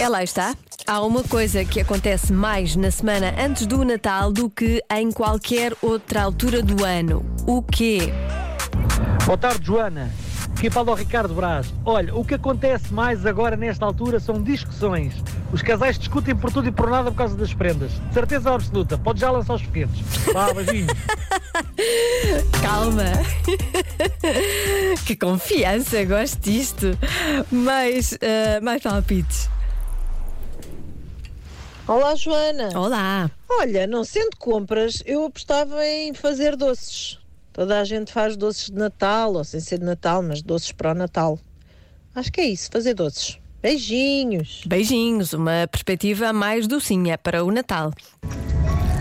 É lá está. Há uma coisa que acontece mais na semana antes do Natal do que em qualquer outra altura do ano. O quê? Boa tarde, Joana. Aqui fala o Ricardo Braz. Olha, o que acontece mais agora nesta altura são discussões. Os casais discutem por tudo e por nada por causa das prendas. De certeza absoluta. Pode já lançar os foguetes. Vá, beijinhos. Calma. que confiança, gosto disto. Mais, uh, mais palpites. Olá, Joana. Olá. Olha, não sendo compras, eu apostava em fazer doces. Toda a gente faz doces de Natal, ou sem ser de Natal, mas doces para o Natal. Acho que é isso, fazer doces. Beijinhos. Beijinhos, uma perspectiva mais docinha para o Natal.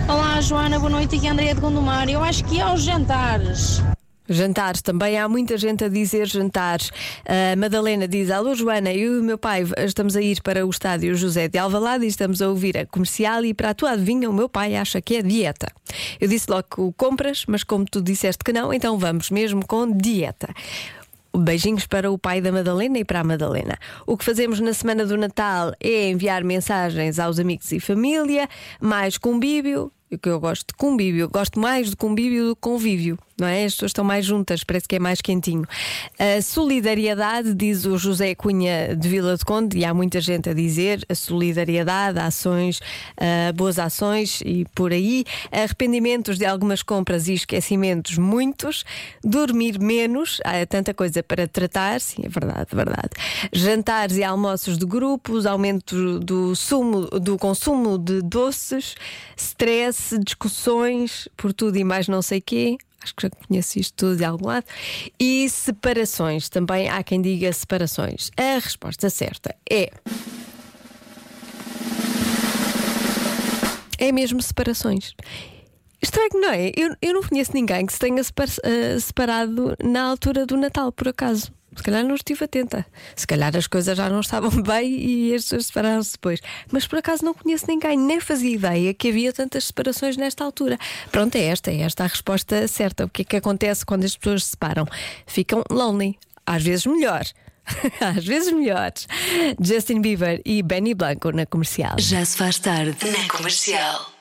Olá, Joana, boa noite. Aqui é a Andréia de Gondomar. Eu acho que é aos jantares. Jantares, também há muita gente a dizer jantares. A Madalena diz: Alô, Joana, eu e o meu pai estamos a ir para o estádio José de Alvalade e estamos a ouvir a comercial. E para a tua adivinha, o meu pai acha que é dieta. Eu disse logo compras, mas como tu disseste que não, então vamos mesmo com dieta. Beijinhos para o pai da Madalena e para a Madalena. O que fazemos na semana do Natal é enviar mensagens aos amigos e família, mais convívio, o que eu gosto de convívio. Gosto mais de convívio do que convívio, não é? As pessoas estão mais juntas, parece que é mais quentinho. A solidariedade, diz o José Cunha de Vila de Conde, e há muita gente a dizer, a solidariedade, ações, uh, boas ações e por aí. Arrependimentos de algumas compras e esquecimentos, muitos. Dormir menos, há tanta coisa para tratar, sim, é verdade, verdade. Jantares e almoços de grupos, aumento do, sumo, do consumo de doces, stress discussões por tudo e mais não sei quê. Acho que já conheço isto tudo de algum lado. E separações. Também há quem diga separações. A resposta certa é. É mesmo separações. Estranho, não é? Eu, eu não conheço ninguém que se tenha uh, separado na altura do Natal, por acaso. Se calhar não estive atenta. Se calhar as coisas já não estavam bem e as pessoas separaram-se depois. Mas por acaso não conheço ninguém, nem fazia ideia que havia tantas separações nesta altura. Pronto, é esta, é esta a resposta certa. O que é que acontece quando as pessoas se separam? Ficam lonely. Às vezes melhor. Às vezes melhores. Justin Bieber e Benny Blanco na comercial. Já se faz tarde na comercial.